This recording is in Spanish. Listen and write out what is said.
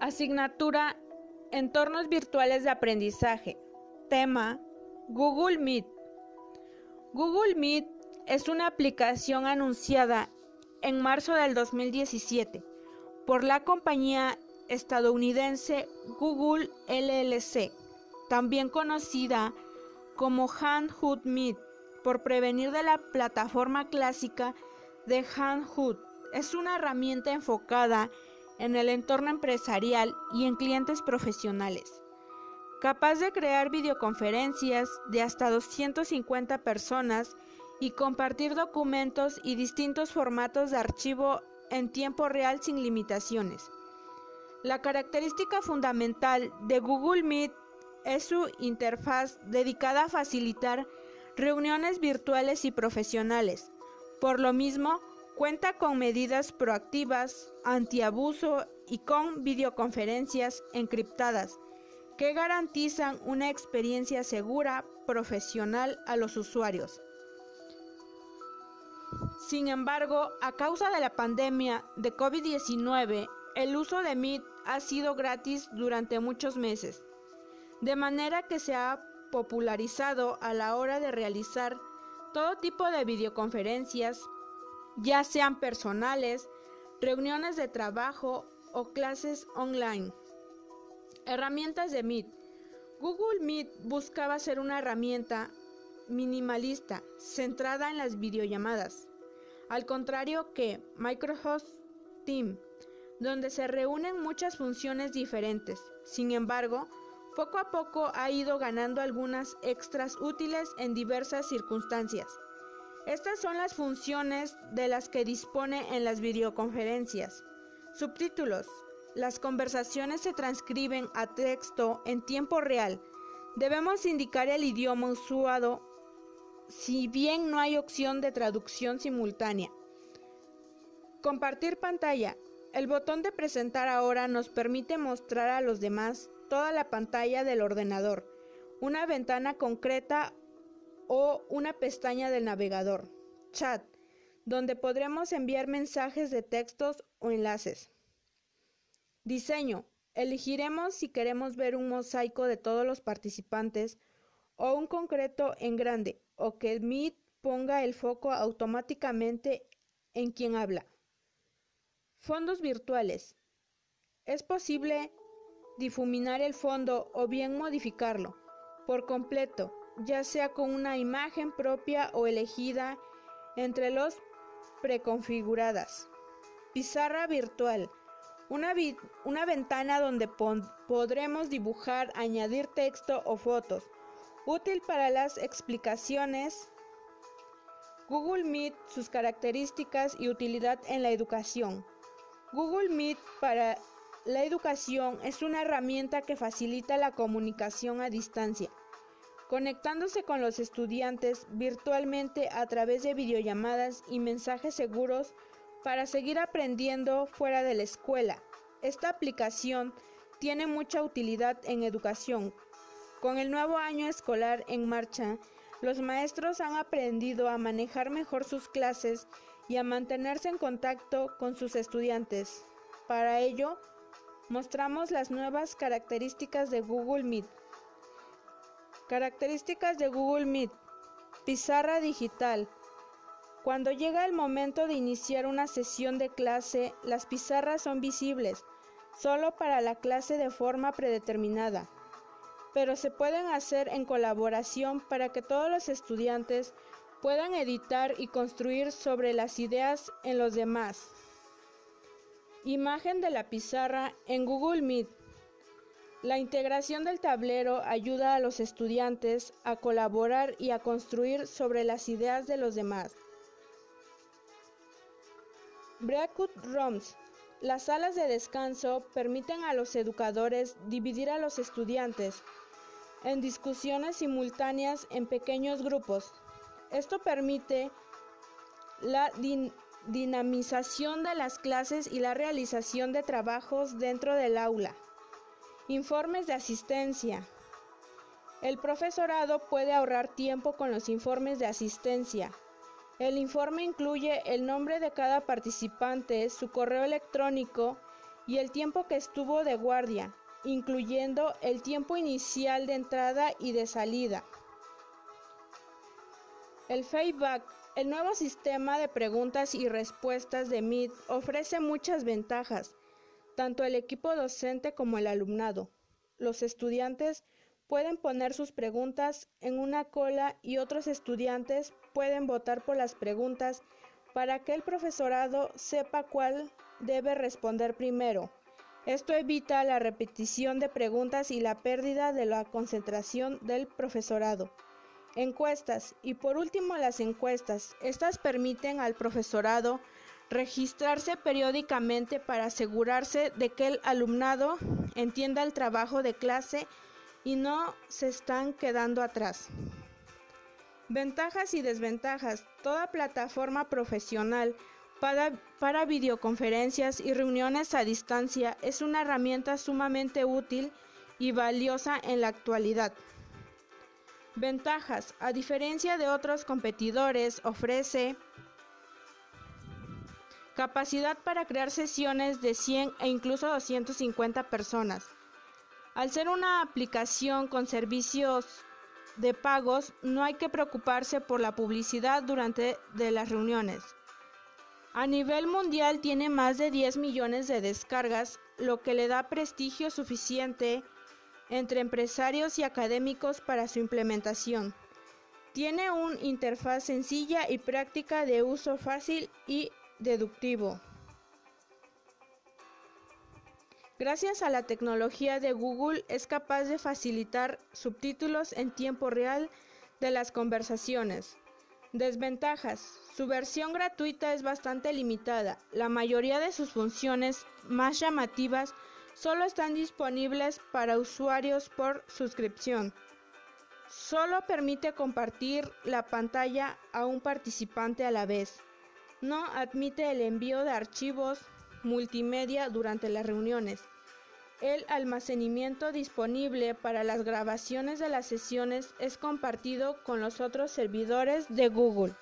Asignatura Entornos virtuales de aprendizaje. Tema Google Meet. Google Meet es una aplicación anunciada en marzo del 2017 por la compañía estadounidense Google LLC, también conocida como Handhood Meet, por prevenir de la plataforma clásica de Handhood. Es una herramienta enfocada en el entorno empresarial y en clientes profesionales, capaz de crear videoconferencias de hasta 250 personas y compartir documentos y distintos formatos de archivo en tiempo real sin limitaciones. La característica fundamental de Google Meet es su interfaz dedicada a facilitar reuniones virtuales y profesionales. Por lo mismo, cuenta con medidas proactivas, antiabuso y con videoconferencias encriptadas que garantizan una experiencia segura, profesional a los usuarios. Sin embargo, a causa de la pandemia de COVID-19, el uso de Meet ha sido gratis durante muchos meses, de manera que se ha popularizado a la hora de realizar todo tipo de videoconferencias, ya sean personales, reuniones de trabajo o clases online. Herramientas de Meet. Google Meet buscaba ser una herramienta minimalista, centrada en las videollamadas, al contrario que Microsoft Teams, donde se reúnen muchas funciones diferentes. Sin embargo, poco a poco ha ido ganando algunas extras útiles en diversas circunstancias. Estas son las funciones de las que dispone en las videoconferencias. Subtítulos. Las conversaciones se transcriben a texto en tiempo real. Debemos indicar el idioma usado si bien no hay opción de traducción simultánea. Compartir pantalla. El botón de presentar ahora nos permite mostrar a los demás toda la pantalla del ordenador, una ventana concreta o una pestaña del navegador. Chat, donde podremos enviar mensajes de textos o enlaces. Diseño. Elegiremos si queremos ver un mosaico de todos los participantes o un concreto en grande o que Meet ponga el foco automáticamente en quien habla. Fondos virtuales. Es posible difuminar el fondo o bien modificarlo por completo, ya sea con una imagen propia o elegida entre los preconfiguradas. Pizarra virtual. Una, una ventana donde podremos dibujar, añadir texto o fotos Útil para las explicaciones. Google Meet, sus características y utilidad en la educación. Google Meet para la educación es una herramienta que facilita la comunicación a distancia, conectándose con los estudiantes virtualmente a través de videollamadas y mensajes seguros para seguir aprendiendo fuera de la escuela. Esta aplicación tiene mucha utilidad en educación, con el nuevo año escolar en marcha, los maestros han aprendido a manejar mejor sus clases y a mantenerse en contacto con sus estudiantes. Para ello, mostramos las nuevas características de Google Meet. Características de Google Meet. Pizarra digital. Cuando llega el momento de iniciar una sesión de clase, las pizarras son visibles solo para la clase de forma predeterminada pero se pueden hacer en colaboración para que todos los estudiantes puedan editar y construir sobre las ideas en los demás. Imagen de la pizarra en Google Meet. La integración del tablero ayuda a los estudiantes a colaborar y a construir sobre las ideas de los demás. Breakout Rooms. Las salas de descanso permiten a los educadores dividir a los estudiantes en discusiones simultáneas en pequeños grupos. Esto permite la dinamización de las clases y la realización de trabajos dentro del aula. Informes de asistencia. El profesorado puede ahorrar tiempo con los informes de asistencia. El informe incluye el nombre de cada participante, su correo electrónico y el tiempo que estuvo de guardia, incluyendo el tiempo inicial de entrada y de salida. El feedback, el nuevo sistema de preguntas y respuestas de Meet, ofrece muchas ventajas, tanto el equipo docente como el alumnado. Los estudiantes pueden poner sus preguntas en una cola y otros estudiantes pueden votar por las preguntas para que el profesorado sepa cuál debe responder primero. Esto evita la repetición de preguntas y la pérdida de la concentración del profesorado. Encuestas y por último las encuestas. Estas permiten al profesorado registrarse periódicamente para asegurarse de que el alumnado entienda el trabajo de clase y no se están quedando atrás. Ventajas y desventajas. Toda plataforma profesional para, para, videoconferencias y reuniones a distancia es una herramienta sumamente útil y valiosa en la actualidad. Ventajas. A diferencia de otros competidores, ofrece capacidad para crear sesiones de 100 e incluso 250 personas. Al ser una aplicación con servicios de pagos, no hay que preocuparse por la publicidad durante de las reuniones. A nivel mundial tiene más de 10 millones de descargas, lo que le da prestigio suficiente entre empresarios y académicos para su implementación. Tiene una interfaz sencilla y práctica de uso fácil y deductivo. Gracias a la tecnología de Google es capaz de facilitar subtítulos en tiempo real de las conversaciones. Desventajas. Su versión gratuita es bastante limitada. La mayoría de sus funciones más llamativas solo están disponibles para usuarios por suscripción. Solo permite compartir la pantalla a un participante a la vez. No admite el envío de archivos multimedia durante las reuniones. El almacenamiento disponible para las grabaciones de las sesiones es compartido con los otros servidores de Google.